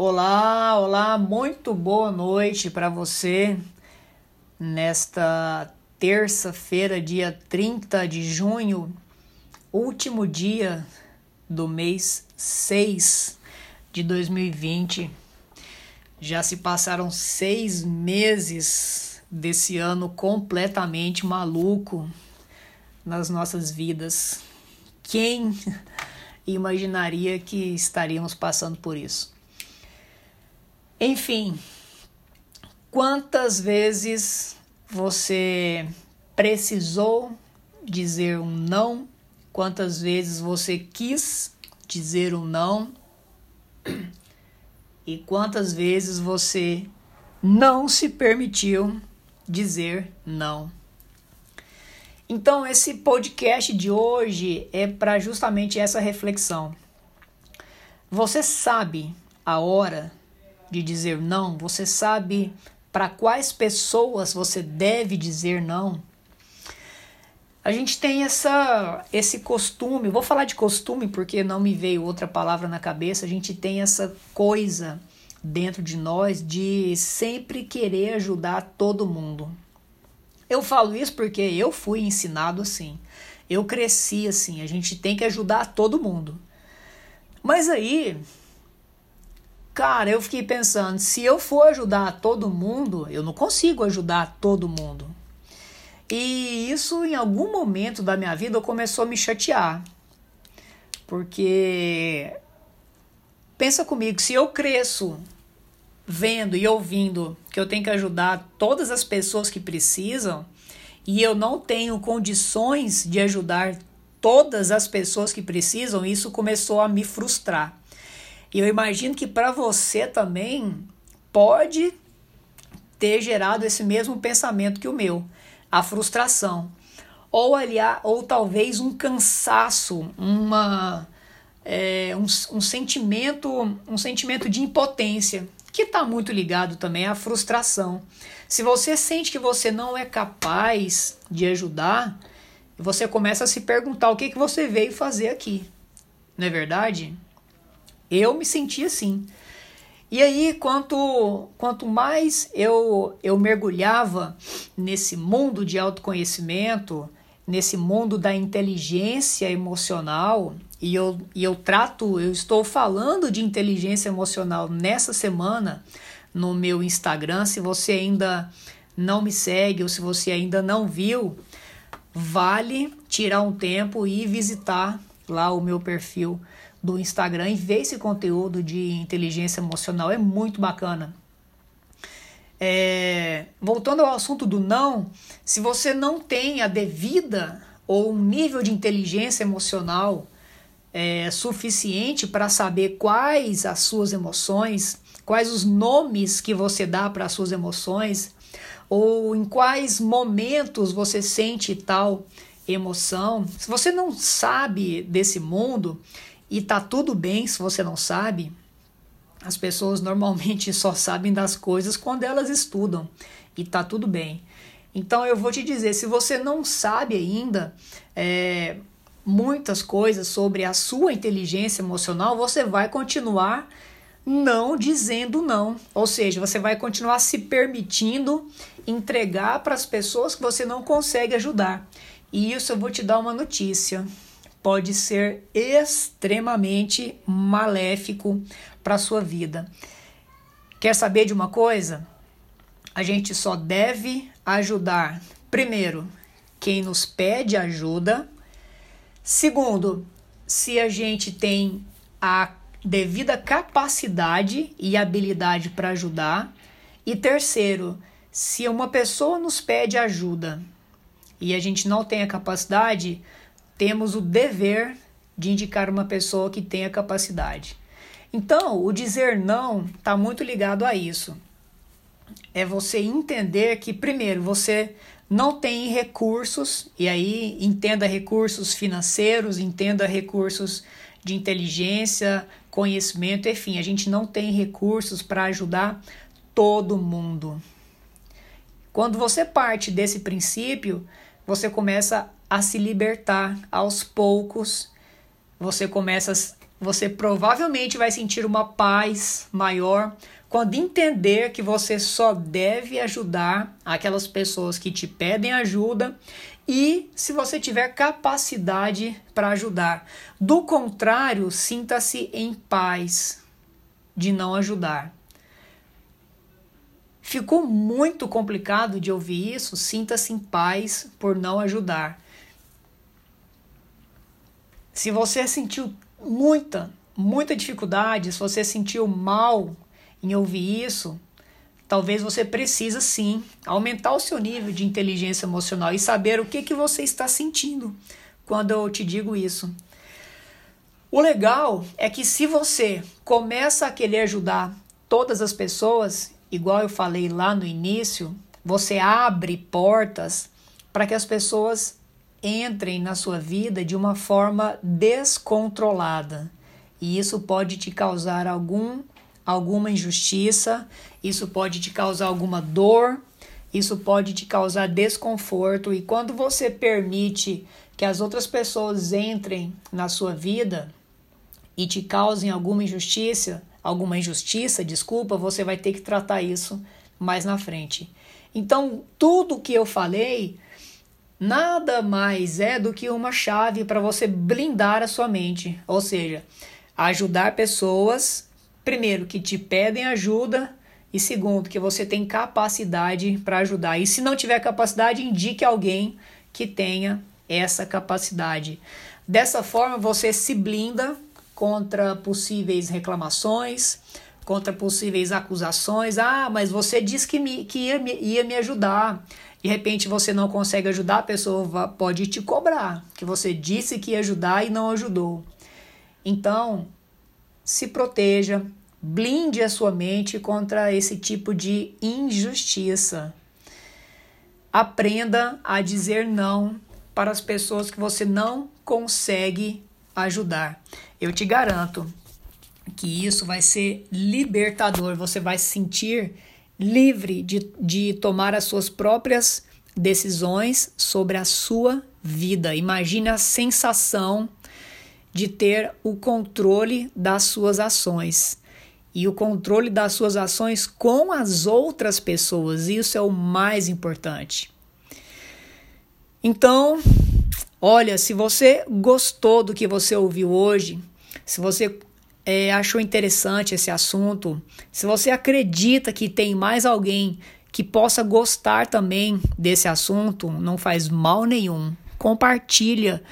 Olá, olá, muito boa noite para você nesta terça-feira, dia 30 de junho, último dia do mês 6 de 2020. Já se passaram seis meses desse ano completamente maluco nas nossas vidas. Quem imaginaria que estaríamos passando por isso? Enfim, quantas vezes você precisou dizer um não? Quantas vezes você quis dizer um não? E quantas vezes você não se permitiu dizer não? Então, esse podcast de hoje é para justamente essa reflexão. Você sabe a hora de dizer não? Você sabe para quais pessoas você deve dizer não? A gente tem essa esse costume, vou falar de costume porque não me veio outra palavra na cabeça. A gente tem essa coisa dentro de nós de sempre querer ajudar todo mundo. Eu falo isso porque eu fui ensinado assim. Eu cresci assim, a gente tem que ajudar todo mundo. Mas aí Cara, eu fiquei pensando, se eu for ajudar todo mundo, eu não consigo ajudar todo mundo. E isso em algum momento da minha vida começou a me chatear. Porque pensa comigo, se eu cresço vendo e ouvindo que eu tenho que ajudar todas as pessoas que precisam e eu não tenho condições de ajudar todas as pessoas que precisam, isso começou a me frustrar. E eu imagino que para você também pode ter gerado esse mesmo pensamento que o meu, a frustração. Ou aliás, ou talvez um cansaço, uma é, um, um sentimento, um sentimento de impotência, que está muito ligado também à frustração. Se você sente que você não é capaz de ajudar, você começa a se perguntar o que, que você veio fazer aqui. Não é verdade? Eu me senti assim. E aí, quanto, quanto mais eu, eu mergulhava nesse mundo de autoconhecimento, nesse mundo da inteligência emocional, e eu, e eu trato, eu estou falando de inteligência emocional nessa semana no meu Instagram. Se você ainda não me segue ou se você ainda não viu, vale tirar um tempo e visitar lá o meu perfil do Instagram e ver esse conteúdo de inteligência emocional. É muito bacana. É, voltando ao assunto do não, se você não tem a devida ou um nível de inteligência emocional é, suficiente para saber quais as suas emoções, quais os nomes que você dá para as suas emoções, ou em quais momentos você sente tal emoção. Se você não sabe desse mundo, e tá tudo bem se você não sabe. As pessoas normalmente só sabem das coisas quando elas estudam e tá tudo bem. Então eu vou te dizer, se você não sabe ainda é, muitas coisas sobre a sua inteligência emocional, você vai continuar não dizendo não. Ou seja, você vai continuar se permitindo entregar para as pessoas que você não consegue ajudar. E isso eu vou te dar uma notícia pode ser extremamente maléfico para a sua vida. Quer saber de uma coisa? A gente só deve ajudar, primeiro, quem nos pede ajuda. Segundo, se a gente tem a devida capacidade e habilidade para ajudar. E terceiro, se uma pessoa nos pede ajuda e a gente não tem a capacidade, temos o dever de indicar uma pessoa que tenha capacidade. Então, o dizer não está muito ligado a isso. É você entender que, primeiro, você não tem recursos, e aí entenda recursos financeiros, entenda recursos de inteligência, conhecimento, enfim, a gente não tem recursos para ajudar todo mundo. Quando você parte desse princípio, você começa a se libertar aos poucos, você começa você provavelmente vai sentir uma paz maior quando entender que você só deve ajudar aquelas pessoas que te pedem ajuda e se você tiver capacidade para ajudar. Do contrário, sinta-se em paz de não ajudar. Ficou muito complicado de ouvir isso? Sinta-se em paz por não ajudar. Se você sentiu muita, muita dificuldade, se você sentiu mal em ouvir isso, talvez você precisa sim aumentar o seu nível de inteligência emocional e saber o que, que você está sentindo quando eu te digo isso. O legal é que se você começa a querer ajudar todas as pessoas, igual eu falei lá no início, você abre portas para que as pessoas entrem na sua vida de uma forma descontrolada. E isso pode te causar algum alguma injustiça, isso pode te causar alguma dor, isso pode te causar desconforto e quando você permite que as outras pessoas entrem na sua vida e te causem alguma injustiça, alguma injustiça, desculpa, você vai ter que tratar isso mais na frente. Então, tudo que eu falei nada mais é do que uma chave para você blindar a sua mente, ou seja, ajudar pessoas primeiro, que te pedem ajuda e segundo, que você tem capacidade para ajudar. E se não tiver capacidade, indique alguém que tenha essa capacidade. Dessa forma, você se blinda contra possíveis reclamações, contra possíveis acusações. Ah, mas você disse que, me, que ia, ia me ajudar. De repente você não consegue ajudar, a pessoa pode te cobrar, que você disse que ia ajudar e não ajudou. Então, se proteja, Blinde a sua mente contra esse tipo de injustiça. Aprenda a dizer não para as pessoas que você não consegue ajudar. Eu te garanto que isso vai ser libertador. Você vai se sentir livre de, de tomar as suas próprias decisões sobre a sua vida. Imagine a sensação de ter o controle das suas ações e o controle das suas ações com as outras pessoas. Isso é o mais importante. Então, olha, se você gostou do que você ouviu hoje, se você é, achou interessante esse assunto, se você acredita que tem mais alguém que possa gostar também desse assunto, não faz mal nenhum. Compartilha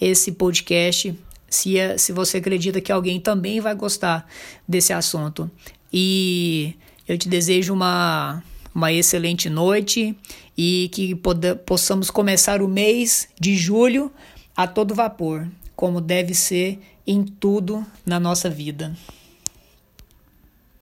esse podcast se, é, se você acredita que alguém também vai gostar desse assunto. E eu te desejo uma, uma excelente noite e que poda, possamos começar o mês de julho a todo vapor, como deve ser em tudo na nossa vida.